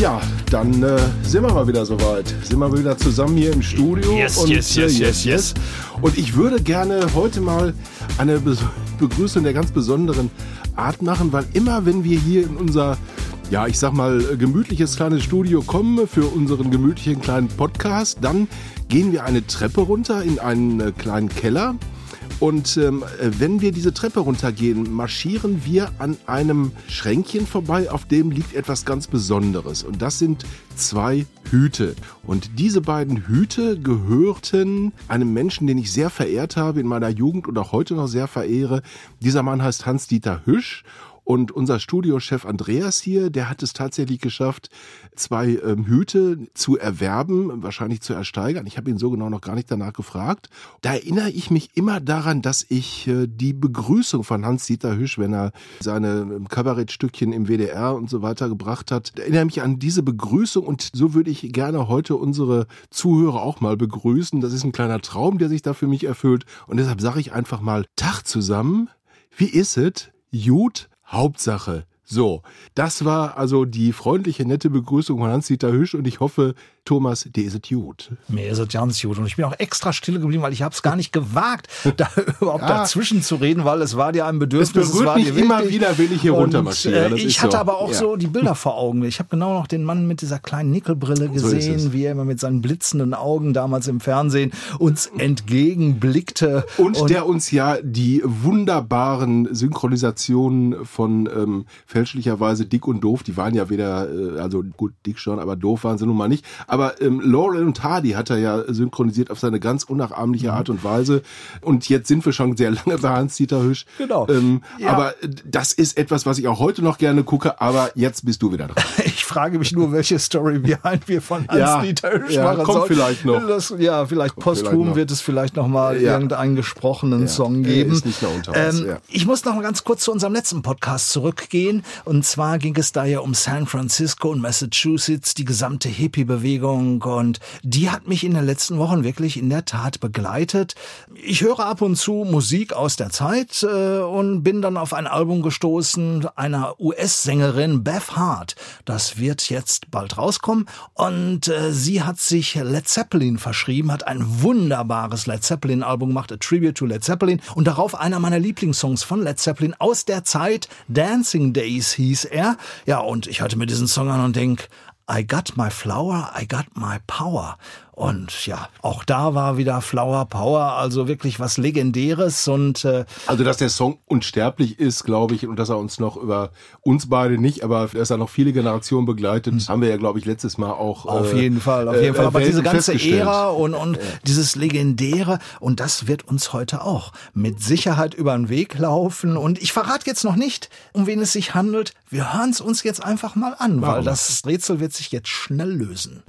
Ja, dann äh, sind wir mal wieder soweit. Sind wir wieder zusammen hier im Studio. Yes, und, yes, yes, äh, yes, yes. Und ich würde gerne heute mal eine Be Begrüßung der ganz besonderen Art machen, weil immer wenn wir hier in unser, ja, ich sag mal, gemütliches kleines Studio kommen für unseren gemütlichen kleinen Podcast, dann gehen wir eine Treppe runter in einen äh, kleinen Keller. Und ähm, wenn wir diese Treppe runtergehen, marschieren wir an einem Schränkchen vorbei, auf dem liegt etwas ganz Besonderes. Und das sind zwei Hüte. Und diese beiden Hüte gehörten einem Menschen, den ich sehr verehrt habe in meiner Jugend und auch heute noch sehr verehre. Dieser Mann heißt Hans-Dieter Hüsch. Und unser Studiochef Andreas hier, der hat es tatsächlich geschafft, zwei ähm, Hüte zu erwerben, wahrscheinlich zu ersteigern. Ich habe ihn so genau noch gar nicht danach gefragt. Da erinnere ich mich immer daran, dass ich äh, die Begrüßung von Hans-Dieter Hüsch, wenn er seine ähm, Kabarettstückchen im WDR und so weiter gebracht hat, da erinnere mich an diese Begrüßung und so würde ich gerne heute unsere Zuhörer auch mal begrüßen. Das ist ein kleiner Traum, der sich da für mich erfüllt. Und deshalb sage ich einfach mal Tag zusammen. Wie ist es? Gut, Hauptsache. So, das war also die freundliche, nette Begrüßung von Hans-Dieter Hüsch und ich hoffe, Thomas, dir ist es gut. Mir ist es ganz gut. Und ich bin auch extra still geblieben, weil ich habe es gar nicht gewagt, da überhaupt Ja. dazwischen zu reden, weil es war dir ein Es Bedürfnis. berührt war mich dir immer wichtig. wieder, will ich hier Und, runtermarschieren. Äh, ich hatte so. aber auch Ja. so die Bilder vor Augen. Ich habe genau noch den Mann mit dieser kleinen Nickelbrille So es. gesehen, wie er immer mit seinen blitzenden Augen damals im Fernsehen uns entgegenblickte. Und, der uns ja die wunderbaren Synchronisationen von ähm, fälschlicherweise Dick und Doof, die waren ja weder, äh, also gut, Dick schon, aber doof waren sie nun mal nicht. Aber ähm, Laurel und Hardy hat er ja synchronisiert auf seine ganz unnachahmliche Art und Weise. Und jetzt sind wir schon sehr lange bei Hans-Dieter Hüsch. Genau. Ähm, Ja. Aber das ist etwas, was ich auch heute noch gerne gucke, aber jetzt bist du wieder dran. Ich frage mich nur, welche Story behind wir von Ja, Hans-Dieter Hüsch ja, machen kommt sollen. vielleicht noch. Das, ja, vielleicht posthum vielleicht noch. wird es vielleicht noch mal Ja. irgendeinen gesprochenen Song geben. ja. Ich muss noch mal ganz kurz zu unserem letzten Podcast zurückgehen. Und zwar ging es da ja um San Francisco und Massachusetts, die gesamte Hippie-Bewegung. Und die hat mich in den letzten Wochen wirklich in der Tat begleitet. Ich höre ab und zu Musik aus der Zeit äh, und bin dann auf ein Album gestoßen einer US-Sängerin Beth Hart. Das wird jetzt bald rauskommen. Und äh, sie hat sich Led Zeppelin verschrieben, hat ein wunderbares Led Zeppelin-Album gemacht, A Tribute to Led Zeppelin. Und darauf einer meiner Lieblingssongs von Led Zeppelin aus der Zeit, Dancing Days hieß er. Ja, und ich hörte mir diesen Song an und denk, I got my flower, I got my power. Und ja, auch da war wieder Flower Power, also wirklich was Legendäres und äh, Also, dass der Song unsterblich ist, glaube ich, und dass er uns noch über uns beide nicht, aber dass er noch viele Generationen begleitet, haben wir ja, glaube ich, letztes Mal auch. Hm. Auf äh, jeden Fall, auf äh, jeden Fall. Aber diese ganze. Ära und, und dieses Legendäre, und das wird uns heute auch mit Sicherheit über den Weg laufen. Und ich verrate jetzt noch nicht, um wen es sich handelt. Wir hören es uns jetzt einfach mal an, weil das Rätsel wird sich jetzt schnell lösen.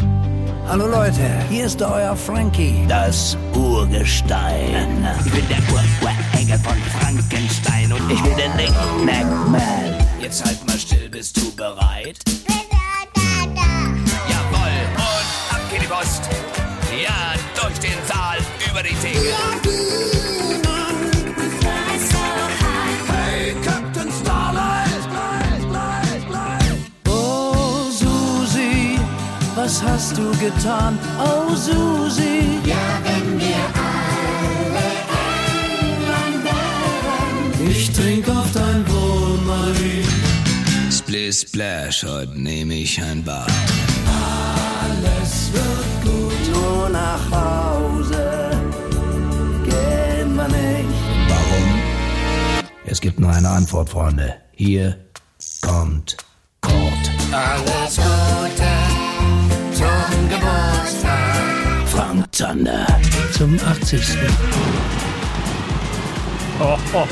Hallo Leute, hier ist euer Frankie, das Urgestein. Ich bin der Ur-Ur-Engel von Frankenstein und ich bin der Nick-Nack-Man. Jetzt halt mal still, bist du bereit? Jawohl, und ab geht die Post. Ja, durch den Saal, über die Theke. Was hast du getan? Oh, Susi. Ja, wenn wir alle England wären. Ich trink auf dein Wohl, Marie. Splish Splash, heute nehme ich ein Bad. Alles wird gut. Nur nach Hause gehen wir nicht. Warum? Es gibt nur eine Antwort, Freunde. Hier kommt Kurt. Alles Gute Frank Zander zum 80.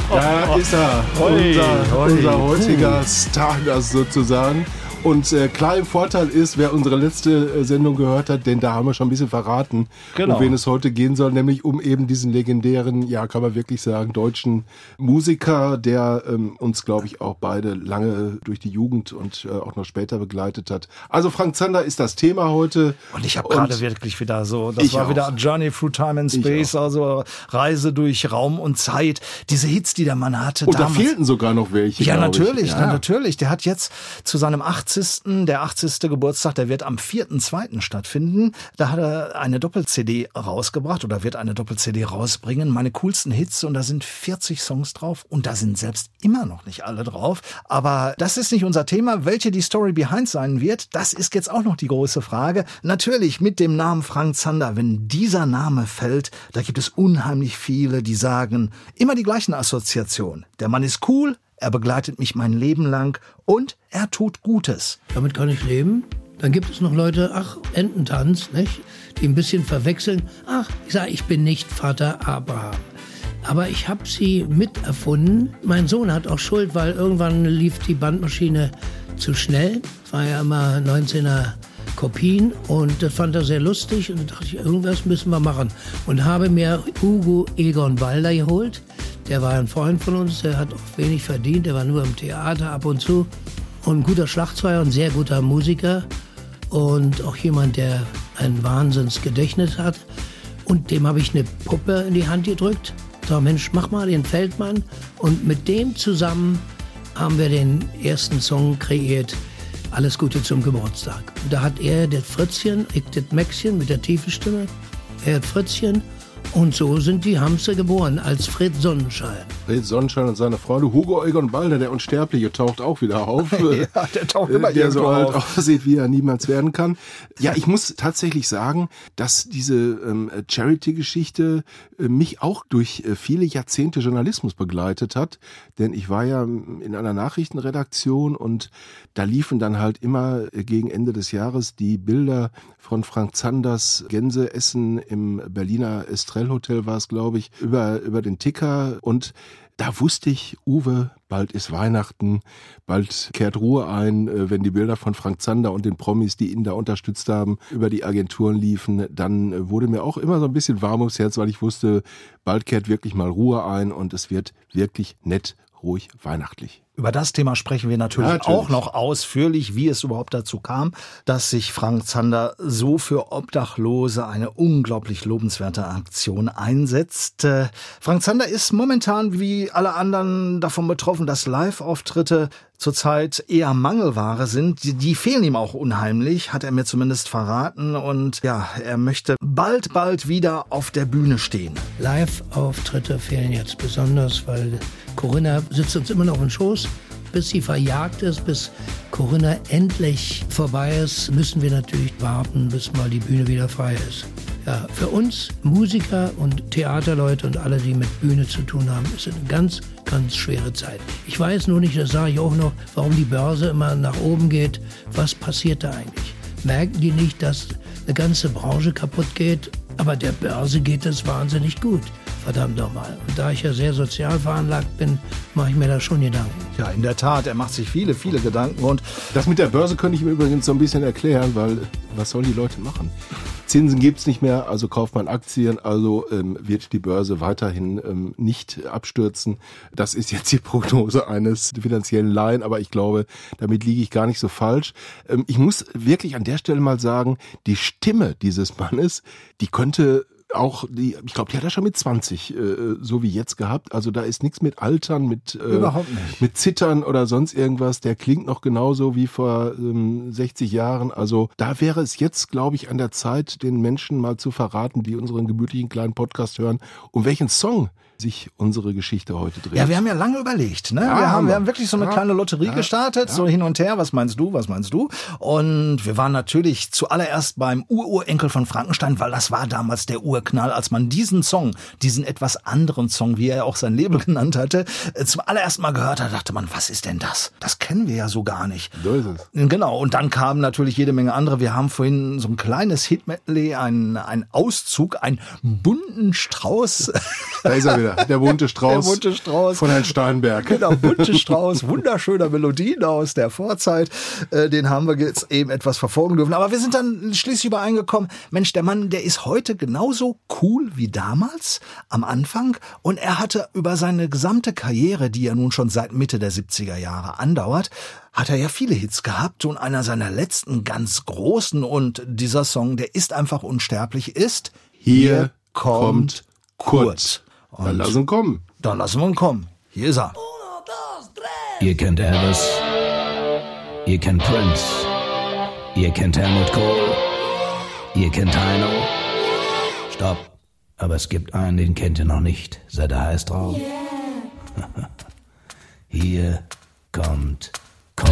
Da ist er, unser, unser heutiger Stargast sozusagen. Und äh, klar im Vorteil ist, wer unsere letzte äh, Sendung gehört hat, denn da haben wir schon ein bisschen verraten, Genau. um wen es heute gehen soll, nämlich um eben diesen legendären, ja, kann man wirklich sagen, deutschen Musiker, der ähm, uns, glaube ich, auch beide lange durch die Jugend und äh, auch noch später begleitet hat. Also Frank Zander ist das Thema heute. Und ich habe gerade wirklich wieder so, das war auch. wieder Journey Through Time and Space, also Reise durch Raum und Zeit. Diese Hits, die der Mann hatte Und da damals. fehlten sogar noch welche. Ja, natürlich, Ja. na, natürlich. Der hat jetzt zu seinem 80. Der 80. Geburtstag, der wird am 4.2. stattfinden. Da hat er eine Doppel-CD rausgebracht oder wird eine Doppel-CD rausbringen. Meine coolsten Hits und da sind 40 Songs drauf und da sind selbst immer noch nicht alle drauf. Aber das ist nicht unser Thema. Welche die Story behind sein wird, das ist jetzt auch noch die große Frage. Natürlich mit dem Namen Frank Zander. Wenn dieser Name fällt, da gibt es unheimlich viele, die sagen immer die gleichen Assoziationen. Der Mann ist cool, er begleitet mich mein Leben lang und er tut Gutes. Damit kann ich leben. Dann gibt es noch Leute, ach, Ententanz, nicht? Die ein bisschen verwechseln. Ach, ich sage, ich bin nicht Vater Abraham. Aber ich habe sie miterfunden. Mein Sohn hat auch Schuld, weil irgendwann lief die Bandmaschine zu schnell. Es war ja immer 19er Kopien und das fand er sehr lustig und da dachte ich, irgendwas müssen wir machen. Und habe mir Hugo Egon Walder geholt. Der war ein Freund von uns, der hat auch wenig verdient, der war nur im Theater ab und zu. Und ein guter Schlagzeuger, ein sehr guter Musiker und auch jemand, der ein Wahnsinnsgedächtnis hat. Und dem habe ich eine Puppe in die Hand gedrückt. So, Mensch, mach mal den Feldmann. Und mit dem zusammen haben wir den ersten Song kreiert, Alles Gute zum Geburtstag. Und da hat er das Fritzchen, ich das Mäxchen mit der tiefen Stimme, er hat Fritzchen. Und so sind die Hamster geboren, als Fred Sonnenschein. Fred Sonnenschein und seine Freunde. Hugo Egon Balder, der Unsterbliche, taucht auch wieder auf. Ja, der taucht immer Äh, Der so alt auf. aussieht, wie er niemals werden kann. Ja, ich muss tatsächlich sagen, dass diese ähm, Charity-Geschichte äh, mich auch durch äh, viele Jahrzehnte Journalismus begleitet hat. Denn ich war ja ähm, in einer Nachrichtenredaktion und da liefen dann halt immer äh, gegen Ende des Jahres die Bilder von Frank Zanders Gänseessen im Berliner Estrell Hotel war es, glaube ich, über, über den Ticker und da wusste ich, Uwe, bald ist Weihnachten, bald kehrt Ruhe ein, äh, wenn die Bilder von Frank Zander und den Promis, die ihn da unterstützt haben, über die Agenturen liefen, dann äh, wurde mir auch immer so ein bisschen warm ums Herz, weil ich wusste, bald kehrt wirklich mal Ruhe ein und es wird wirklich nett, ruhig, weihnachtlich. Über das Thema sprechen wir natürlich, natürlich. auch noch ausführlich, wie es überhaupt dazu kam, dass sich Frank Zander so für Obdachlose eine unglaublich lobenswerte Aktion einsetzt. Frank Zander ist momentan wie alle anderen davon betroffen, dass Live-Auftritte zurzeit eher Mangelware sind. Die, die fehlen ihm auch unheimlich, hat er mir zumindest verraten. Und ja, er möchte bald, bald wieder auf der Bühne stehen. Live-Auftritte fehlen jetzt besonders, weil Corinna sitzt uns immer noch im Schoß. Bis sie verjagt ist, bis Corinna endlich vorbei ist, müssen wir natürlich warten, bis mal die Bühne wieder frei ist. Ja, für uns Musiker und Theaterleute und alle, die mit Bühne zu tun haben, ist es eine ganz, ganz schwere Zeit. Ich weiß nur nicht, das sage ich auch noch, warum die Börse immer nach oben geht. Was passiert da eigentlich? Merken die nicht, dass eine ganze Branche kaputt geht? Aber der Börse geht es wahnsinnig gut. Verdammt nochmal. Und da ich ja sehr sozial veranlagt bin, mache ich mir da schon Gedanken. Ja, in der Tat, er macht sich viele, viele Gedanken und Das mit der Börse könnte ich mir übrigens so ein bisschen erklären, weil was sollen die Leute machen? Zinsen gibt's nicht mehr, also kauft man Aktien, also ähm, wird die Börse weiterhin ähm, nicht abstürzen. Das ist jetzt die Prognose eines finanziellen Laien, aber ich glaube, damit liege ich gar nicht so falsch. Ähm, ich muss wirklich an der Stelle mal sagen, die Stimme dieses Mannes, die könnte auch die, ich glaube, die hat er schon mit 20, äh, so wie jetzt gehabt. Also da ist nichts mit Altern, mit äh, mit Zittern oder sonst irgendwas. Der klingt noch genauso wie vor ähm, 60 Jahren. Also da wäre es jetzt, glaube ich, an der Zeit, den Menschen mal zu verraten, die unseren gemütlichen kleinen Podcast hören, um welchen Song sich unsere Geschichte heute dreht. Ja, wir haben ja lange überlegt. Ne? Ja, wir, haben, haben wir wir. haben wirklich so eine Ja, kleine Lotterie ja, gestartet, so hin und her. Was meinst du, was meinst du? Und wir waren natürlich zuallererst beim Ururenkel von Frankenstein, weil das war damals der Urknall, als man diesen Song, diesen etwas anderen Song, wie er auch sein Label genannt hatte, äh, zum allerersten Mal gehört hat, dachte man, was ist denn das? Das kennen wir ja so gar nicht. So ist es. Genau, und dann kamen natürlich jede Menge andere. Wir haben vorhin so ein kleines Hit-Medley, einen, einen Auszug, einen bunten Strauß Da ist er wieder, der bunte Strauß, Der bunte Strauß. von Herrn Steinberg. Genau, bunte Strauß, wunderschöner Melodien aus der Vorzeit. Äh, den haben wir jetzt eben etwas verfolgen dürfen. Aber wir sind dann schließlich übereingekommen, Mensch, der Mann, der ist heute genauso cool wie damals am Anfang. Und er hatte über seine gesamte Karriere, die ja nun schon seit Mitte der 70er Jahre andauert, hat er ja viele Hits gehabt und einer seiner letzten ganz großen und dieser Song, der ist einfach unsterblich, ist Hier kommt Kurt. Dann Und lass ihn kommen. dann lassen wir ihn kommen. Hier ist er. Ihr kennt Elvis, ihr kennt Prince, ihr kennt Helmut Kohl, ihr kennt Heino. Stopp, aber es gibt einen, den kennt ihr noch nicht. Seid ihr heiß drauf? Hier kommt Kurt.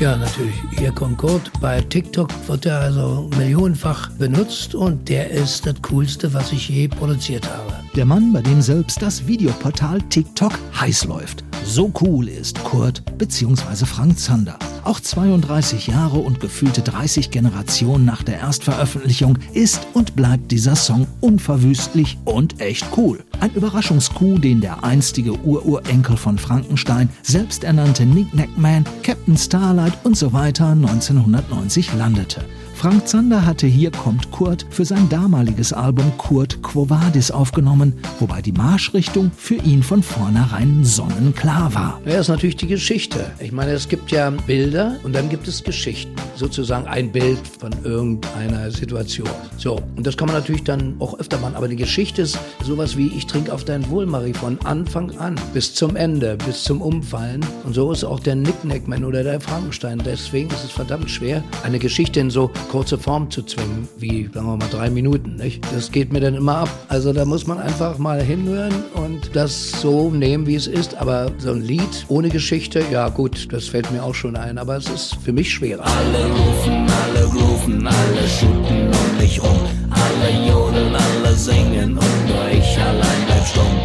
Ja, natürlich. Hier kommt Kurt. Bei TikTok wird er also millionenfach benutzt und der ist das Coolste, was ich je produziert habe. Der Mann, bei dem selbst das Videoportal TikTok heiß läuft. So cool ist Kurt bzw. Frank Zander. Auch 32 Jahre und gefühlte 30 Generationen nach der Erstveröffentlichung ist und bleibt dieser Song unverwüstlich und echt cool. Ein Überraschungskuh, den der einstige Ururenkel von Frankenstein, selbsternannte Nick Man, Captain Starlight und so weiter 1990 landete. Frank Zander hatte Hier kommt Kurt für sein damaliges Album Kurt Quo Vadis aufgenommen, wobei die Marschrichtung für ihn von vornherein sonnenklar war. Ja, ist natürlich die Geschichte. Ich meine, es gibt ja Bilder und dann gibt es Geschichten. Sozusagen ein Bild von irgendeiner Situation. So, und das kann man natürlich dann auch öfter machen. Aber die Geschichte ist sowas wie Ich trinke auf dein Wohl, Marie, von Anfang an bis zum Ende, bis zum Umfallen. Und so ist auch der Nicknackman oder der Frankenstein. Deswegen ist es verdammt schwer, eine Geschichte in so kurze Form zu zwingen, wie, sagen wir mal, drei Minuten. Nicht? Das geht mir dann immer ab. Also da muss man einfach mal hinhören und das so nehmen, wie es ist. Aber so ein Lied ohne Geschichte, ja gut, das fällt mir auch schon ein. Aber es ist für mich schwerer. Alle rufen, alle grooven, alle shooten um mich rum. Alle jodeln, alle singen und nur ich allein bleib stumm.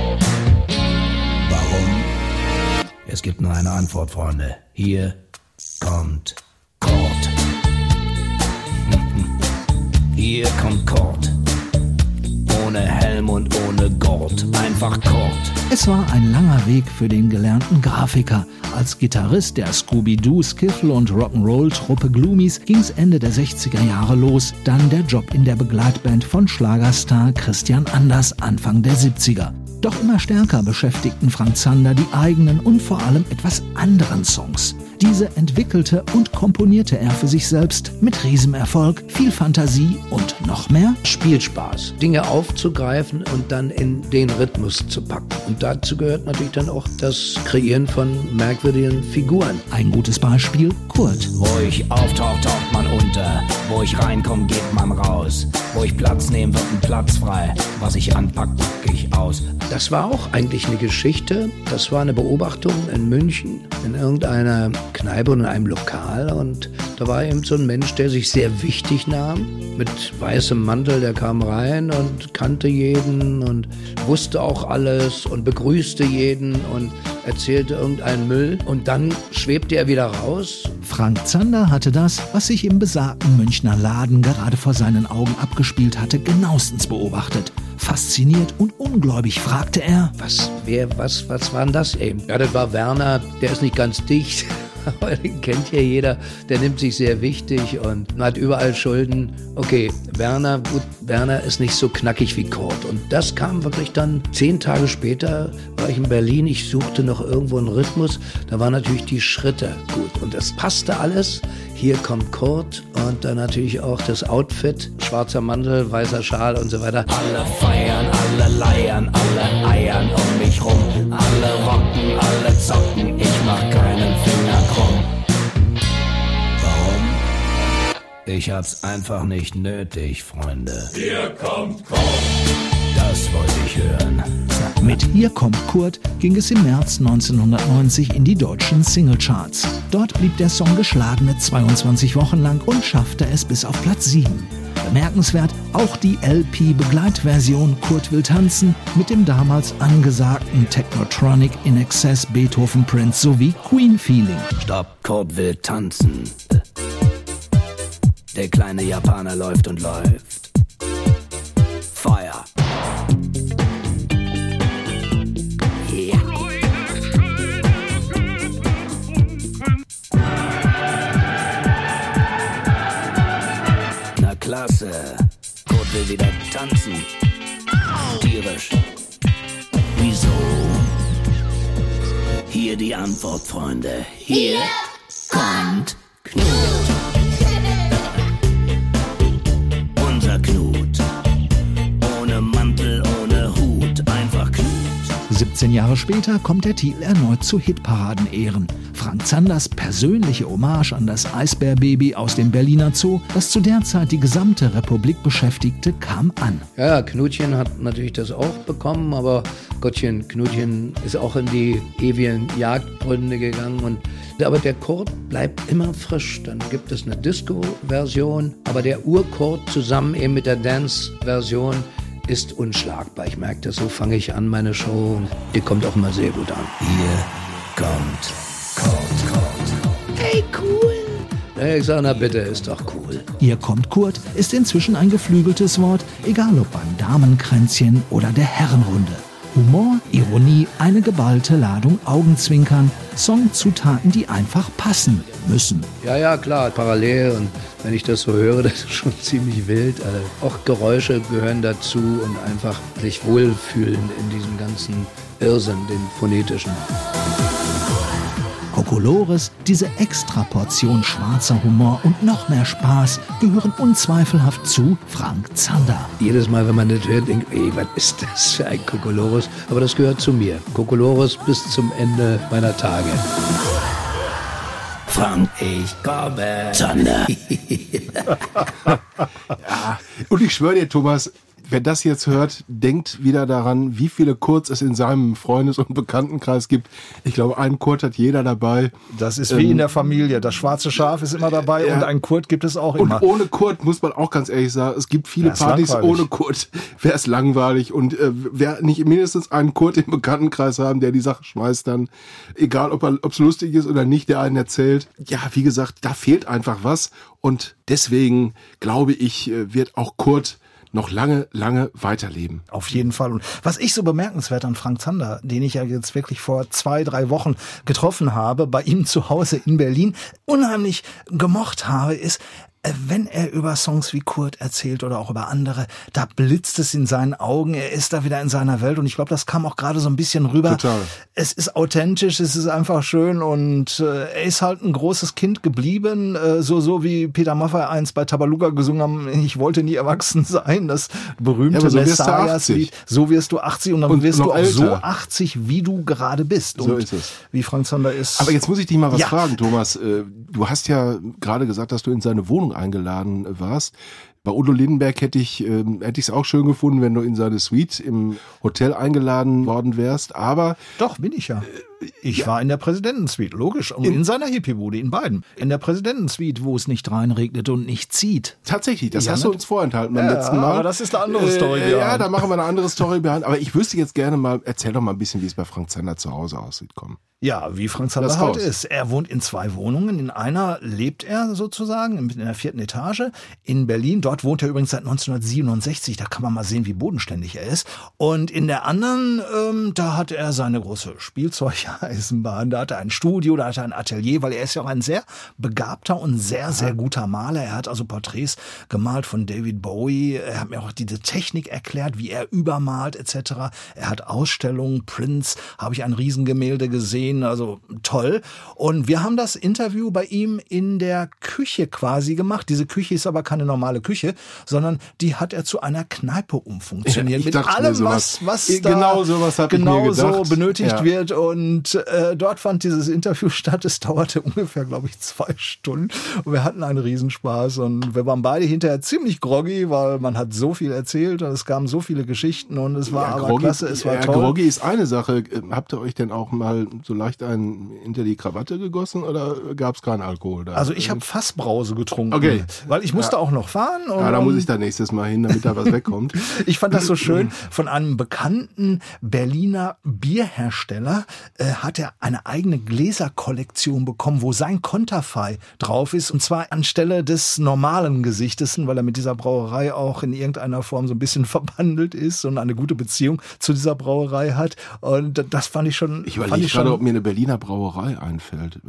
Warum? Es gibt nur eine Antwort, Freunde. Hier kommt Kommt Kurt. Ohne Helm und ohne Gurt. Einfach Kurt. Es war ein langer Weg für den gelernten Grafiker. Als Gitarrist der Scooby-Doo, Skiffle und Rock'n'Roll-Truppe Gloomies ging's Ende der 60er Jahre los. Dann der Job in der Begleitband von Schlagerstar Christian Anders Anfang der 70er. Doch immer stärker beschäftigten Frank Zander die eigenen und vor allem etwas anderen Songs. Diese entwickelte und komponierte er für sich selbst mit Riesenerfolg, viel Fantasie und noch mehr Spielspaß. Dinge aufzugreifen und dann in den Rhythmus zu packen. Und dazu gehört natürlich dann auch das Kreieren von merkwürdigen Figuren. Ein gutes Beispiel, Kurt. Wo ich auftauch, taucht man unter. Wo ich reinkomm, geht man raus. Wo ich Platz nehme, wird ein Platz frei. Was ich anpack, pack ich aus. Das war auch eigentlich eine Geschichte. Das war eine Beobachtung in München, in irgendeiner Kneipe und in einem Lokal. Und da war eben so ein Mensch, der sich sehr wichtig nahm. Mit weißem Mantel, der kam rein und kannte jeden und wusste auch alles und begrüßte jeden und erzählte irgendeinen Müll. Und dann schwebte er wieder raus Frank Zander hatte das, was sich im besagten Münchner Laden gerade vor seinen Augen abgespielt hatte, genauestens beobachtet. Fasziniert und ungläubig fragte er, Was, wer, was, was war denn das eben? Ja, das war Werner, der ist nicht ganz dicht, aber den kennt ja jeder. Der nimmt sich sehr wichtig und hat überall Schulden. Okay, Werner, gut, Werner ist nicht so knackig wie Kurt. Und das kam wirklich dann zehn Tage später, war ich in Berlin, ich suchte noch irgendwo einen Rhythmus. Da waren natürlich die Schritte gut und das passte alles. Hier kommt Kurt und dann natürlich auch das Outfit, schwarzer Mantel, weißer Schal und so weiter. Alle feiern, alle leiern, alle eiern um mich rum. Alle rocken, alle zocken, Ich hab's einfach nicht nötig, Freunde. Hier kommt Kurt. Das wollte ich hören. mit Hier kommt Kurt ging es im März 1990 in die deutschen Singlecharts. Dort blieb der Song geschlagene 22 Wochen lang und schaffte es bis auf Platz 7. Bemerkenswert auch die LP-Begleitversion Kurt will tanzen mit dem damals angesagten Technotronic in Excess Beethoven Prince sowie Queen Feeling. Stopp, Kurt will tanzen. Der kleine Japaner läuft und läuft. Feuer. Na klasse. Kurt will wieder tanzen. Tierisch. Wieso? Hier die Antwort, Freunde. Hier, Hier kommt Knut. 17 Jahre später kommt der Titel erneut zu Hitparaden-Ehren. Frank Zanders persönliche Hommage an das Eisbärbaby aus dem Berliner Zoo, das zu der Zeit die gesamte Republik beschäftigte, kam an. Ja, Knutchen hat natürlich das auch bekommen, aber Gottchen, Knutchen ist auch in die ewigen Jagdgründe gegangen und aber der Kurt bleibt immer frisch. Dann gibt es eine Disco-Version, aber der Ur-Kurt zusammen eben mit der Dance-Version ist unschlagbar. Ich merke das, so fange ich an meine Show. Die kommt auch immer sehr gut an. Hier kommt Kurt, Kurt. Hey, cool. Ich sage, na bitte, ist doch cool. Hier kommt Kurt ist inzwischen ein geflügeltes Wort, egal ob beim Damenkränzchen oder der Herrenrunde. Humor, Ironie, eine geballte Ladung Augenzwinkern, Songzutaten, die einfach passen müssen. Ja, ja, klar, parallel. Und wenn ich das so höre, das ist schon ziemlich wild. Also auch Geräusche gehören dazu und einfach sich wohlfühlen in diesem ganzen Irrsinn, den phonetischen. Kokolores, diese Extraportion schwarzer Humor und noch mehr Spaß gehören unzweifelhaft zu Frank Zander. Jedes Mal, wenn man das hört, denkt, ey, was ist das für ein Kokolores? Aber das gehört zu mir. Kokolores bis zum Ende meiner Tage. Frank, ich komme. Zander. Und ich schwöre dir, Thomas, wer das jetzt hört, denkt wieder daran, wie viele Kurz es in seinem Freundes- und Bekanntenkreis gibt. Ich glaube, einen Kurt hat jeder dabei. Das ist wie in der Familie. Das schwarze Schaf ist immer dabei Ja. und einen Kurt gibt es auch Und immer. ohne Kurt muss man auch ganz ehrlich sagen, es gibt viele Partys langweilig. ohne Kurt. Wäre es langweilig. Und äh, wer nicht mindestens einen Kurt im Bekanntenkreis haben, der die Sache schmeißt, dann, egal ob es lustig ist oder nicht, der einen erzählt. Ja, wie gesagt, da fehlt einfach was. Und deswegen glaube ich, äh, wird auch Kurt noch lange, lange weiterleben. Auf jeden Fall. Und was ich so bemerkenswert an Frank Zander, den ich ja jetzt wirklich vor zwei, drei Wochen getroffen habe, bei ihm zu Hause in Berlin, unheimlich gemocht habe, ist, wenn er über Songs wie Kurt erzählt oder auch über andere, da blitzt es in seinen Augen, er ist da wieder in seiner Welt und ich glaube, das kam auch gerade so ein bisschen rüber. Total. Es ist authentisch, es ist einfach schön und äh, er ist halt ein großes Kind geblieben, äh, so so wie Peter Maffay eins bei Tabaluga gesungen haben, ich wollte nie erwachsen sein, das berühmte Ja, so wirst du Messias-Lied. 80. So wirst du 80 und dann Und wirst du auch so älter. 80, wie du gerade bist. So und ist es. Wie Frank Zander ist. Aber jetzt muss ich dich mal was Ja. fragen, Thomas. Äh, Du hast ja gerade gesagt, dass du in seine Wohnung eingeladen äh, warst. Bei Udo Lindenberg hätte ich ähm, hätte ich es auch schön gefunden, wenn du in seine Suite im Hotel eingeladen worden wärst. Aber Doch, bin ich ja. Ich war in der Präsidentensuite, logisch. Und in, seiner Hippie-Bude, in beiden. In der Präsidentensuite, wo es nicht reinregnet und nicht zieht. tatsächlich, das Ja, hast ne? du uns vorenthalten beim Ja, letzten Mal. aber das ist eine andere Story Äh, ja, da machen wir eine andere Story behind. Aber ich wüsste jetzt gerne mal, erzähl doch mal ein bisschen, wie es bei Frank Zander zu Hause aussieht. Komm. Ja, wie Frank Zander halt ist. Er wohnt in zwei Wohnungen. In einer lebt er sozusagen, in der vierten Etage in Berlin. Dort wohnt er übrigens seit 1967. Da kann man mal sehen, wie bodenständig er ist. Und in der anderen, ähm, da hat er seine große Spielzeugeisenbahn. Da hat er ein Studio, da hat er ein Atelier, weil er ist ja auch ein sehr begabter und sehr, sehr guter Maler. Er hat also Porträts gemalt von David Bowie. Er hat mir auch diese Technik erklärt, wie er übermalt etc. Er hat Ausstellungen, Prince, habe ich ein Riesengemälde gesehen, also toll. Und wir haben das Interview bei ihm in der Küche quasi gemacht. Diese Küche ist aber keine normale Küche, sondern die hat er zu einer Kneipe umfunktioniert. Ich mit allem, was, was Eh, da genau sowas genau so benötigt Ja. wird. Und äh, dort fand dieses Interview statt. Es dauerte ungefähr, glaube ich, zwei Stunden. Und wir hatten einen Riesenspaß. Und wir waren beide hinterher ziemlich groggy, weil man hat so viel erzählt und es kamen so viele Geschichten und es war aber klasse, es war ja, toll. Groggy ist eine Sache. Ähm, Habt ihr euch denn auch mal so leicht einen hinter die Krawatte gegossen oder gab es keinen Alkohol da? Also ich habe Fassbrause getrunken, Okay. weil ich musste auch noch fahren. Und ja, da muss ich da nächstes Mal hin, damit da was wegkommt. Ich fand das so schön von einem bekannten Berliner Bierhersteller. Äh, äh, hat er eine eigene Gläserkollektion bekommen, wo sein Konterfei drauf ist. Und zwar anstelle des normalen Gesichtes, weil er mit dieser Brauerei auch in irgendeiner Form so ein bisschen verbandelt ist und eine gute Beziehung zu dieser Brauerei hat. Und das fand ich schon. Ich überlege gerade, ob mir eine Berliner Brauerei einfällt.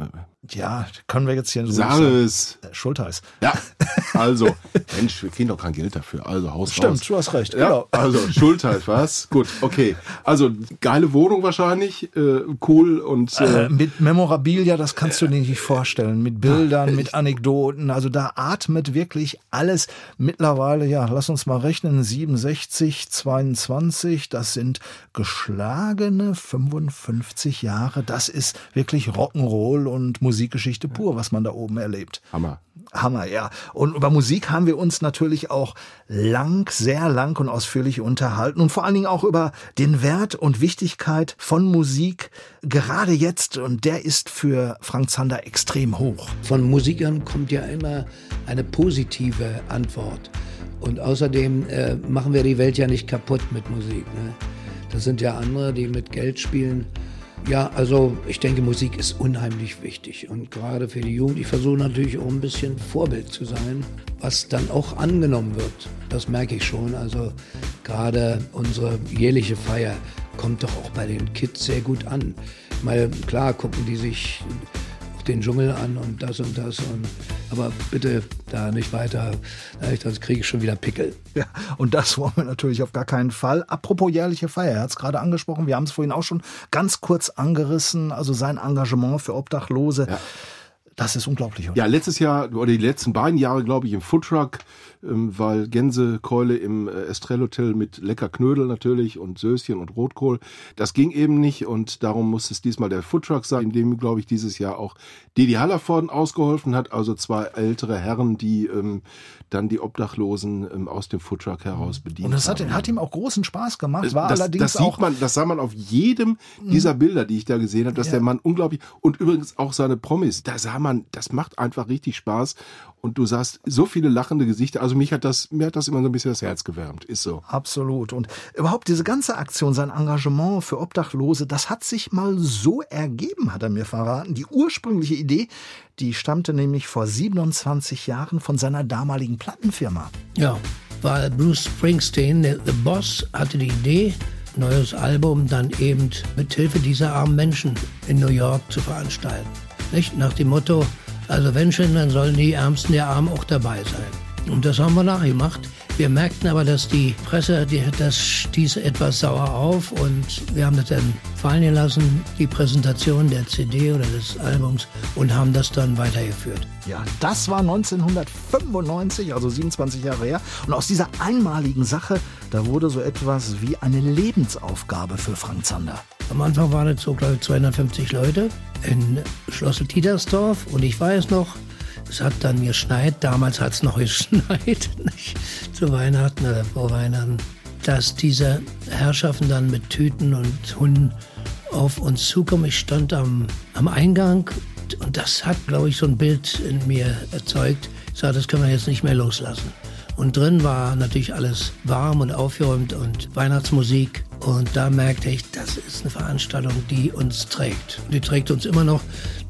Ja, können wir jetzt hier so Sales. Äh, Schultheiß. Ja, also, Mensch, wir kriegen doch kein Geld dafür. Also Haus Stimmt, raus. du hast recht. Ja, genau. Also Schultheiß, was? Gut, okay. Also geile Wohnung wahrscheinlich, äh, cool und äh, äh, mit Memorabilia, das kannst du dir nicht vorstellen. Mit Bildern, mit Anekdoten. Also da atmet wirklich alles. Mittlerweile, ja, lass uns mal rechnen, 67, 22, das sind geschlagene 55 Jahre. Das ist wirklich Rock'n'Roll und Musik Musikgeschichte pur, was man da oben erlebt. Hammer. Hammer, ja. Und über Musik haben wir uns natürlich auch lang, sehr lang und ausführlich unterhalten und vor allen Dingen auch über den Wert und Wichtigkeit von Musik gerade jetzt und der ist für Frank Zander extrem hoch. Von Musikern kommt ja immer eine positive Antwort. Und außerdem äh, machen wir die Welt ja nicht kaputt mit Musik. Ne? Das sind ja andere, die mit Geld spielen ja, also ich denke, Musik ist unheimlich wichtig und gerade für die Jugend. Ich versuche natürlich auch ein bisschen Vorbild zu sein, was dann auch angenommen wird. Das merke ich schon. Also gerade unsere jährliche Feier kommt doch auch bei den Kids sehr gut an. Mal klar gucken die sich den Dschungel an und das und das. Und, aber bitte da nicht weiter, sonst kriege ich schon wieder Pickel. Ja, und das wollen wir natürlich auf gar keinen Fall. Apropos jährliche Feier, er hat es gerade angesprochen, wir haben es vorhin auch schon ganz kurz angerissen, also sein Engagement für Obdachlose. Ja. Das ist unglaublich. Oder? Ja, letztes Jahr oder die letzten beiden Jahre, glaube ich, im Foodtruck weil Gänsekeule im äh, Estrell Hotel mit lecker Knödel natürlich und Söschen und Rotkohl, das ging eben nicht. Und darum muss es diesmal der Foodtruck sein, in dem, glaube ich, dieses Jahr auch Didi Hallervorden ausgeholfen hat, also zwei ältere Herren, die ähm, dann die Obdachlosen ähm, aus dem Foodtruck heraus bedient Und das hat, hat, ihm auch großen Spaß gemacht, war das, allerdings das sieht auch... Man, das sah man auf jedem dieser Bilder, die ich da gesehen habe, dass ja. der Mann unglaublich und übrigens auch seine Promis, da sah man, das macht einfach richtig Spaß. Und du sahst so viele lachende Gesichter. Also mich hat das, mir hat das immer so ein bisschen das Herz gewärmt. Ist so. Absolut. Und überhaupt diese ganze Aktion, sein Engagement für Obdachlose, das hat sich mal so ergeben, hat er mir verraten. Die ursprüngliche Idee, die stammte nämlich vor 27 Jahren von seiner damaligen Plattenfirma. Ja, weil Bruce Springsteen, The Boss, hatte die Idee, neues Album dann eben mit Hilfe dieser armen Menschen in New York zu veranstalten. Nicht nach dem Motto, also wenn schon, dann sollen die Ärmsten der Armen auch dabei sein. Und das haben wir nachgemacht. Wir merkten aber, dass die Presse, die, das stieß etwas sauer auf und wir haben das dann fallen gelassen, die Präsentation der CD oder des Albums und haben das dann weitergeführt. Ja, das war 1995, also 27 Jahre her. Und aus dieser einmaligen Sache, da wurde so etwas wie eine Lebensaufgabe für Frank Zander. Am Anfang waren es so, glaube ich, 250 Leute in Schlossel Tiedersdorf und ich weiß noch, es hat dann geschneit, damals hat es noch geschneit, nicht? zu Weihnachten oder vor Weihnachten, dass diese Herrschaften dann mit Tüten und Hunden auf uns zukommen. Ich stand am, am Eingang und das hat, glaube ich, so ein Bild in mir erzeugt. Ich sage, das können wir jetzt nicht mehr loslassen. Und drin war natürlich alles warm und aufgeräumt und Weihnachtsmusik. Und da merkte ich, das ist eine Veranstaltung, die uns trägt. Die trägt uns immer noch,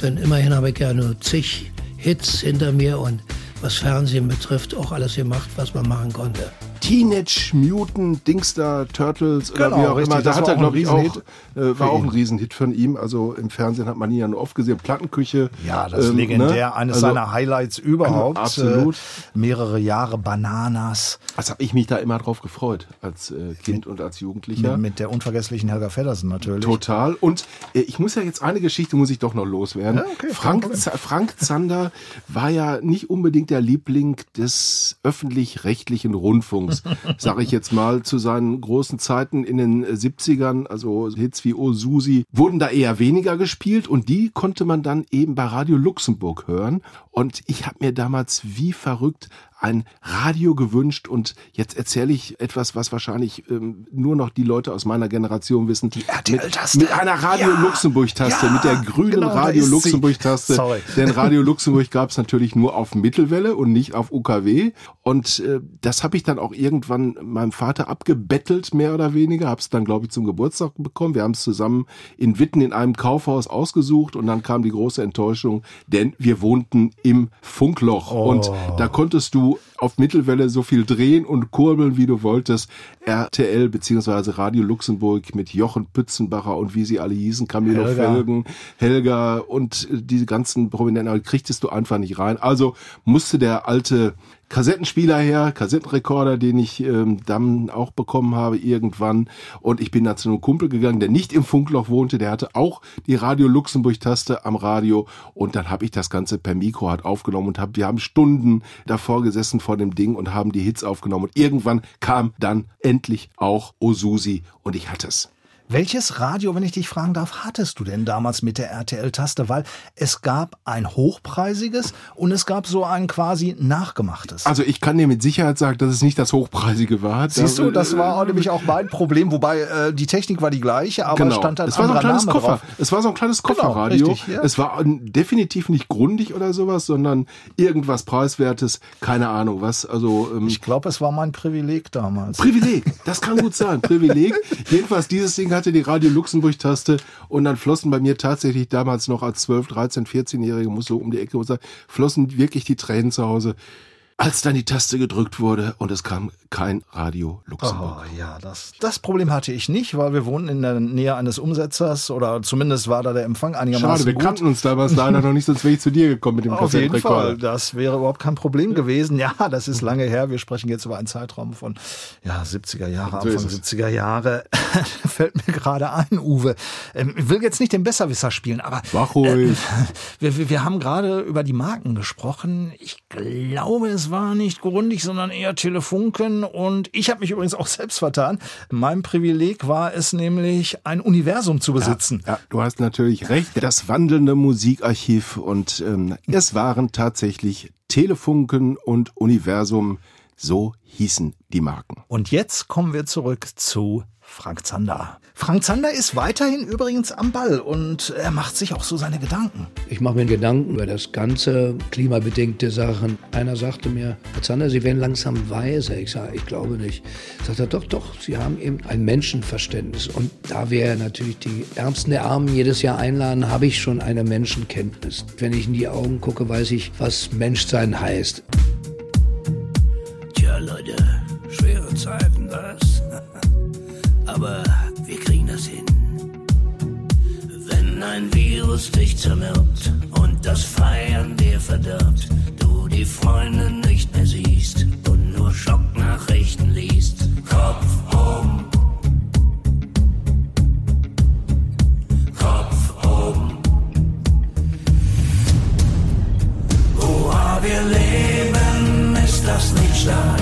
denn immerhin habe ich ja nur zig Hits hinter mir und was Fernsehen betrifft, auch alles gemacht, was man machen konnte. Teenage Mutant Dingster Turtles oder genau, wie auch richtig, immer. Da hat er, glaube ich, auch, äh, war auch ein Riesenhit von ihm. Also im Fernsehen hat man ihn ja nur oft gesehen. Plattenküche. Ja, das ähm, legendär. Ne? Eines also, seiner Highlights überhaupt. Absolut. Äh, mehrere Jahre Bananas. Das habe ich mich da immer drauf gefreut, als äh, Kind und als Jugendlicher. Mit, mit, der unvergesslichen Helga Feddersen natürlich. Total. Und äh, ich muss ja jetzt eine Geschichte, muss ich doch noch loswerden. Ja, okay, Frank, Frank Zander war ja nicht unbedingt der Liebling des öffentlich-rechtlichen Rundfunks. Songs, sage ich jetzt mal, zu seinen großen Zeiten in den 70ern, also Hits wie Oh Susi, wurden da eher weniger gespielt und die konnte man dann eben bei Radio Luxemburg hören. Und ich habe mir damals wie verrückt ein Radio gewünscht und jetzt erzähle ich etwas, was wahrscheinlich ähm, nur noch die Leute aus meiner Generation wissen. Die RTL-Taste. Mit, mit einer Radio Ja. Mit der grünen genau, da Radio ist sie. Luxemburg-Taste. Sorry. Denn Radio Luxemburg gab es natürlich nur auf Mittelwelle und nicht auf UKW. Und äh, das habe ich dann auch irgendwann meinem Vater abgebettelt, mehr oder weniger. Habe es dann, glaube ich, zum Geburtstag bekommen. Wir haben es zusammen in Witten in einem Kaufhaus ausgesucht und dann kam die große Enttäuschung, denn wir wohnten im Funkloch. Und da konntest du où auf Mittelwelle so viel drehen und kurbeln, wie du wolltest. RTL beziehungsweise Radio Luxemburg mit Jochen Pützenbacher und wie sie alle hießen, Camilo Helga. Felgen, Helga und diese ganzen Prominenten, kriegtest du einfach nicht rein. Also musste der alte Kassettenspieler her, Kassettenrekorder, den ich ähm, dann auch bekommen habe irgendwann. Und ich bin dann zu einem Kumpel gegangen, der nicht im Funkloch wohnte, der hatte auch die Radio Luxemburg-Taste am Radio. Und dann habe ich das Ganze per Mikro halt aufgenommen und hab, wir haben Stunden davor gesessen vor dem Ding und haben die Hits aufgenommen. Und irgendwann kam dann endlich auch Osusi und ich hatte es. Welches Radio, wenn ich dich fragen darf, hattest du denn damals mit der RTL-Taste? Weil es gab ein hochpreisiges und es gab so ein quasi nachgemachtes. Also ich kann dir mit Sicherheit sagen, dass es nicht das Hochpreisige war. Siehst du, das war auch nämlich auch mein Problem, wobei äh, die Technik war die gleiche, aber es stand Genau. es war so ein kleines Name Koffer. drauf. Es war so ein kleines Genau, Kofferradio. richtig, ja. Es war ein- definitiv nicht grundig oder sowas, sondern irgendwas preiswertes. Keine Ahnung was. Also ähm, Ich glaube, es war mein Privileg damals. Privileg, das kann gut sein. Privileg. Jedenfalls, dieses Ding hatte die Radio Luxemburg-Taste und dann flossen bei mir tatsächlich damals noch als 12, 13, 14-Jährige, muss so um die Ecke, muss sagen, flossen wirklich die Tränen zu Hause, als dann die Taste gedrückt wurde und es kam kein Radio Luxemburg. Oh, ja, das, das Problem hatte ich nicht, weil wir wohnten in der Nähe eines Umsetzers oder zumindest war da der Empfang einigermaßen Schade, wir gut. kannten uns damals leider noch nicht, sonst wäre ich zu dir gekommen mit dem Auf jeden Fall, das wäre überhaupt kein Problem gewesen. Ja, das ist lange her. Wir sprechen jetzt über einen Zeitraum von ja, 70er Jahre, So Anfang es. 70er Jahre. Fällt mir gerade ein, Uwe. Ähm, Ich will jetzt nicht den Besserwisser spielen, aber Mach ruhig. wir, wir, wir haben gerade über die Marken gesprochen. Ich glaube, es war nicht Grundig, sondern eher Telefunken. Und ich habe mich übrigens auch selbst vertan. Mein Privileg war es nämlich, ein Universum zu besitzen. Ja, du hast natürlich recht. Das wandelnde Musikarchiv und ähm, es waren tatsächlich Telefunken und Universum, so hießen die Marken. Und jetzt kommen wir zurück zu Frank Zander. Frank Zander ist weiterhin übrigens am Ball und er macht sich auch so seine Gedanken. Ich mache mir Gedanken über das ganze klimabedingte Sachen. Einer sagte mir, Herr Zander, Sie werden langsam weiser. Ich sage, ich glaube nicht. Sagt er, doch, doch, Sie haben eben ein Menschenverständnis. Und da wir natürlich die Ärmsten der Armen jedes Jahr einladen, habe ich schon eine Menschenkenntnis. Wenn ich in die Augen gucke, weiß ich, was Menschsein heißt. Tja, Leute, schwere Zeiten das. Aber wir kriegen das hin. Wenn ein Virus dich zermürbt und das Feiern dir verdirbt, du die Freunde nicht mehr siehst und nur Schocknachrichten liest, Kopf oben. Kopf oben. Oha, wir leben, ist das nicht stark?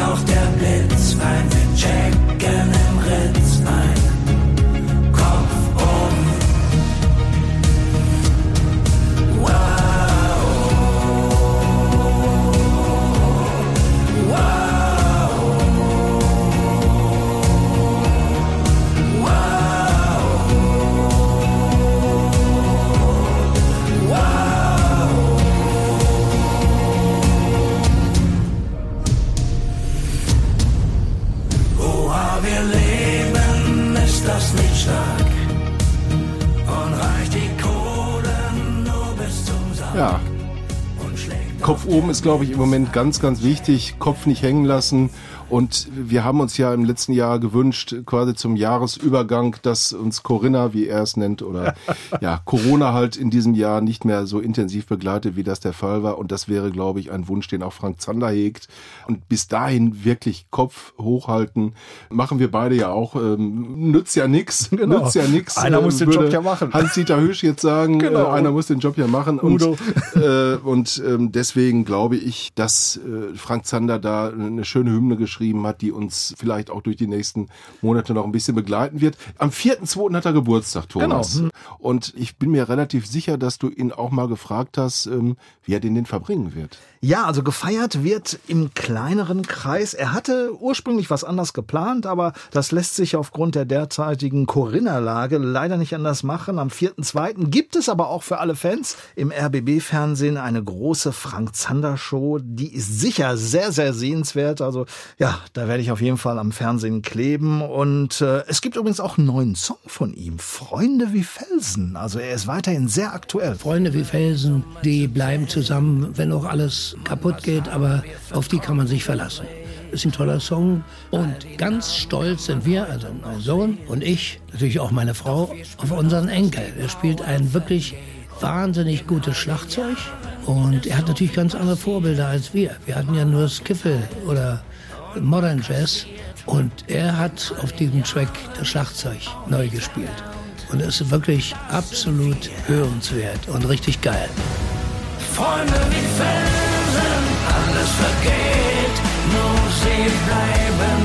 Auch der Blitz ein, wir Kopf oben ist, glaube ich, im Moment ganz, ganz wichtig. Kopf nicht hängen lassen. Und wir haben uns ja im letzten Jahr gewünscht, quasi zum Jahresübergang, dass uns Corinna, wie er es nennt, oder ja, Corona halt in diesem Jahr nicht mehr so intensiv begleitet, wie das der Fall war. Und das wäre, glaube ich, ein Wunsch, den auch Frank Zander hegt. Und bis dahin wirklich Kopf hochhalten. Machen wir beide ja auch. Ähm, nützt ja nix. Genau. Nützt ja nix. Einer muss den Job ja machen. Hans-Dieter Hüsch jetzt sagen, Genau. äh, einer muss den Job ja machen. Und, Udo. äh, und ähm, deswegen deswegen glaube ich, dass äh, Frank Zander da eine schöne Hymne geschrieben hat, die uns vielleicht auch durch die nächsten Monate noch ein bisschen begleiten wird. Am 4.2. hat er Geburtstag, Thomas. Genau. Und ich bin mir relativ sicher, dass du ihn auch mal gefragt hast, ähm, wie er den denn verbringen wird. Ja, also gefeiert wird im kleineren Kreis. Er hatte ursprünglich was anders geplant, aber das lässt sich aufgrund der derzeitigen Corinna-Lage leider nicht anders machen. Am 4.2. gibt es aber auch für alle Fans im RBB-Fernsehen eine große Frank-Zander-Show. Die ist sicher sehr, sehr sehenswert. Also ja, da werde ich auf jeden Fall am Fernsehen kleben. Und äh, es gibt übrigens auch einen neuen Song von ihm, Freunde wie Felsen. Also er ist weiterhin sehr aktuell. Freunde wie Felsen, die bleiben zusammen, wenn auch alles kaputt geht, aber auf die kann man sich verlassen. Ist ein toller Song und ganz stolz sind wir, also mein Sohn und ich, natürlich auch meine Frau, auf unseren Enkel. Er spielt ein wirklich wahnsinnig gutes Schlagzeug und er hat natürlich ganz andere Vorbilder als wir. Wir hatten ja nur Skiffle oder Modern Jazz und er hat auf diesem Track das Schlagzeug neu gespielt. Und es ist wirklich absolut hörenswert und richtig geil. Freunde wie Felsen, alles vergeht, nur sie bleiben.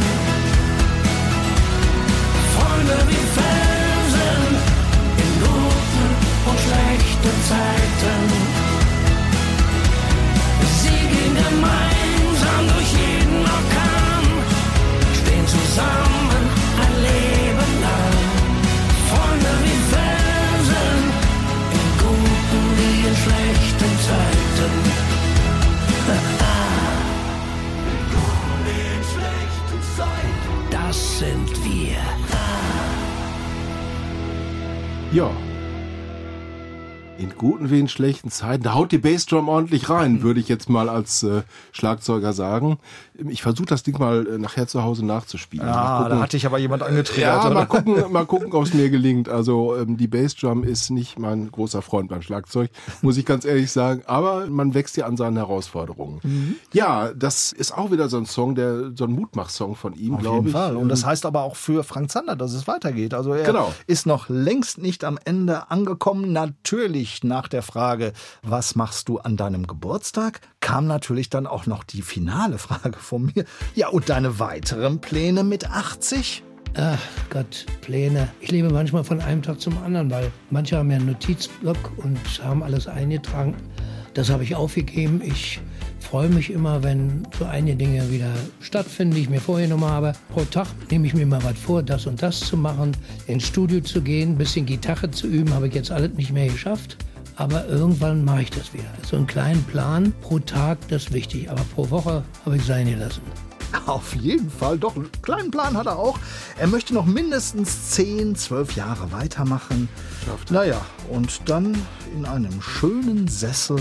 Freunde wie Felsen, in guten und schlechten Zeiten. Guten wie in schlechten Zeiten. Da haut die Bassdrum ordentlich rein, würde ich jetzt mal als äh, Schlagzeuger sagen. Ich versuche das Ding mal äh, nachher zu Hause nachzuspielen. Ah, da hatte ich aber jemand angetriggert. ja, oder? mal gucken, mal gucken, ob es mir gelingt. Also ähm, die Bassdrum ist nicht mein großer Freund beim Schlagzeug, muss ich ganz ehrlich sagen. Aber man wächst ja an seinen Herausforderungen. Mhm. Ja, das ist auch wieder so ein Song, der so ein Mutmach-Song von ihm, Auf glaube jeden ich. Fall. Und das heißt aber auch für Frank Zander, dass es weitergeht. Also er Genau. ist noch längst nicht am Ende angekommen. Natürlich nach der Frage, was machst du an deinem Geburtstag, kam natürlich dann auch noch die finale Frage von mir. Ja, und deine weiteren Pläne mit 80? Ach Gott, Pläne. Ich lebe manchmal von einem Tag zum anderen, weil manche haben ja einen Notizblock und haben alles eingetragen. Das habe ich aufgegeben. Ich freue mich immer, wenn so einige Dinge wieder stattfinden, die ich mir vorgenommen habe. Pro Tag nehme ich mir mal was vor, das und das zu machen, ins Studio zu gehen, ein bisschen Gitarre zu üben, habe ich jetzt alles nicht mehr geschafft. Aber irgendwann mache ich das wieder. So einen kleinen Plan pro Tag, das ist wichtig. Aber pro Woche habe ich sein gelassen. Auf jeden Fall, doch, einen kleinen Plan hat er auch. Er möchte noch mindestens 10, 12 Jahre weitermachen. Naja, und dann in einem schönen Sessel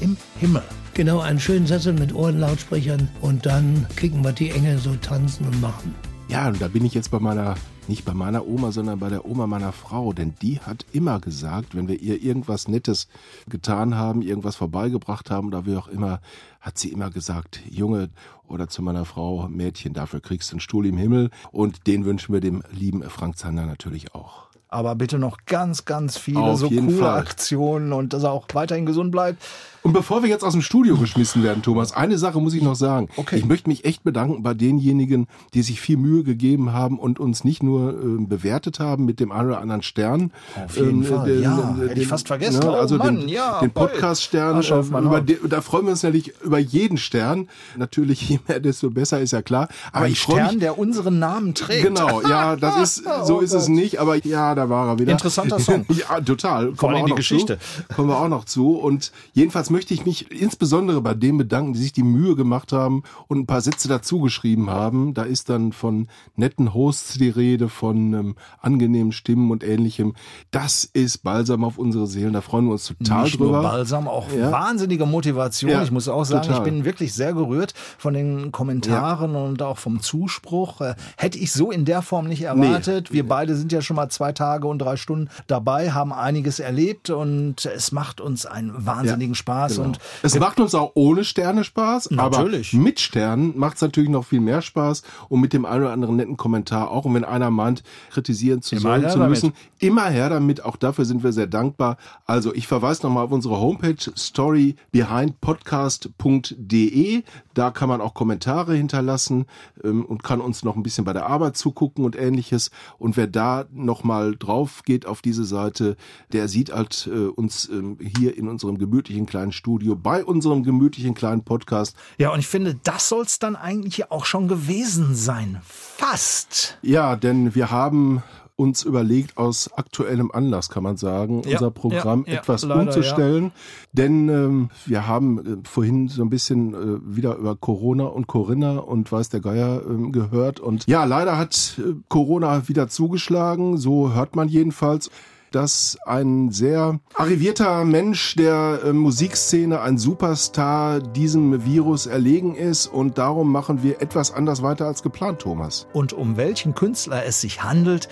im Himmel. Genau, einen schönen Sessel mit Ohrenlautsprechern und dann kriegen wir die Engel so tanzen und machen. Ja, und da bin ich jetzt bei meiner, nicht bei meiner Oma, sondern bei der Oma meiner Frau. Denn die hat immer gesagt, wenn wir ihr irgendwas Nettes getan haben, irgendwas vorbeigebracht haben oder wie auch immer, hat sie immer gesagt, Junge oder zu meiner Frau, Mädchen, dafür kriegst du einen Stuhl im Himmel. Und den wünschen wir dem lieben Frank Zander natürlich auch. Aber bitte noch ganz, ganz viele Auf so coole Fall. Aktionen und dass er auch weiterhin gesund bleibt. Und bevor wir jetzt aus dem Studio geschmissen werden, Thomas, eine Sache muss ich noch sagen. Okay. Ich möchte mich echt bedanken bei denjenigen, die sich viel Mühe gegeben haben und uns nicht nur ähm, bewertet haben mit dem einen oder anderen Stern. Auf jeden Fall, ja. Hätte ich fast vergessen. Oh also Mann, den, ja, den. Podcast-Stern. Äh, den- Da freuen wir uns natürlich über jeden Stern. Natürlich, je mehr, desto besser, ist ja klar. Aber Ein ich freue mich Stern, der unseren Namen trägt. Genau, ja, das ist, so Oh ist es Gott. nicht, aber ja, da war er wieder. Interessanter Song. ja, total. Vor allem die Geschichte. Zu. Kommen wir auch noch zu. Und jedenfalls möchte ich mich insbesondere bei denen bedanken, die sich die Mühe gemacht haben und ein paar Sätze dazu geschrieben haben. Da ist dann von netten Hosts die Rede, von ähm, angenehmen Stimmen und ähnlichem. Das ist Balsam auf unsere Seelen. Da freuen wir uns total Nicht drüber. nur Balsam, auch Ja. wahnsinnige Motivation. Ja, ich muss auch sagen, total. ich bin wirklich sehr gerührt von den Kommentaren und auch vom Zuspruch. Äh, Hätte ich so in der Form nicht erwartet. Wir beide sind ja schon mal zwei Tage und drei Stunden dabei, haben einiges erlebt und es macht uns einen wahnsinnigen Spaß. Genau. Und es macht uns auch ohne Sterne Spaß, Natürlich. aber mit Sternen macht es natürlich noch viel mehr Spaß und mit dem einen oder anderen netten Kommentar auch. Und wenn einer meint, kritisieren zu Immer sollen, zu damit. müssen, immer her damit. Auch dafür sind wir sehr dankbar. Also ich verweise nochmal auf unsere Homepage storybehindpodcast.de. Da kann man auch Kommentare hinterlassen ähm, und kann uns noch ein bisschen bei der Arbeit zugucken und ähnliches. Und wer da nochmal drauf geht auf diese Seite, der sieht halt äh, uns ähm, hier in unserem gemütlichen kleinen Studio, bei unserem gemütlichen kleinen Podcast. ja, und ich finde, das soll es dann eigentlich auch schon gewesen sein. Fast. Ja, denn wir haben uns überlegt, aus aktuellem Anlass kann man sagen, Ja, unser Programm ja, ja, etwas leider, umzustellen. Denn ähm, wir haben äh, vorhin so ein bisschen äh, wieder über Corona und Corinna und weiß der Geier ähm, gehört. Und ja, leider hat äh, Corona wieder zugeschlagen, so hört man jedenfalls dass ein sehr arrivierter Mensch der äh, Musikszene, ein Superstar, diesem Virus erlegen ist und darum machen wir etwas anders weiter als geplant, Thomas. Und um welchen Künstler es sich handelt,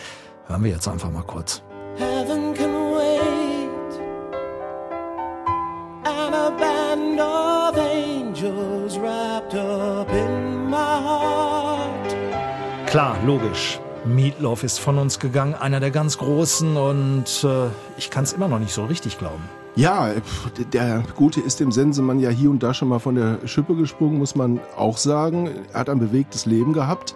hören wir jetzt einfach mal kurz. Heaven can wait. And a band of angels wrapped up in my heart. Klar, logisch. Meatloaf ist von uns gegangen, einer der ganz Großen und äh, ich kann es immer noch nicht so richtig glauben. Ja, der Gute ist dem Sensemann ja hier und da schon mal von der Schippe gesprungen, muss man auch sagen. Er hat ein bewegtes Leben gehabt.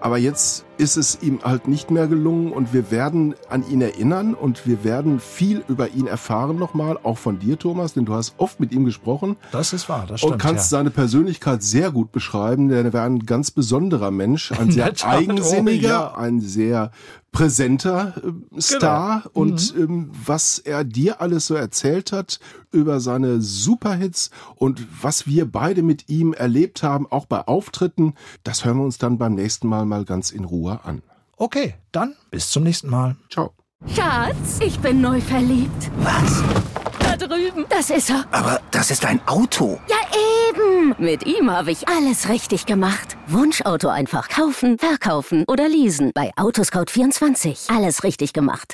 Aber jetzt ist es ihm halt nicht mehr gelungen und wir werden an ihn erinnern und wir werden viel über ihn erfahren nochmal, auch von dir, Thomas, denn du hast oft mit ihm gesprochen Das ist wahr, das stimmt. und kannst ja. seine Persönlichkeit sehr gut beschreiben, denn er war ein ganz besonderer Mensch, ein sehr eigensinniger, oh ja. ein sehr präsenter äh, Star Genau. und Mhm. ähm, was er dir alles so erzählt hat über seine Superhits und was wir beide mit ihm erlebt haben, auch bei Auftritten, das hören wir uns dann beim nächsten Mal mal ganz in Ruhe an. Okay, dann bis zum nächsten Mal. Ciao. Schatz, ich bin neu verliebt. Was? Da drüben. Das ist er. Aber das ist ein Auto. Ja, eben. Mit ihm habe ich alles richtig gemacht. Wunschauto einfach kaufen, verkaufen oder leasen. Bei Autoscout24. Alles richtig gemacht.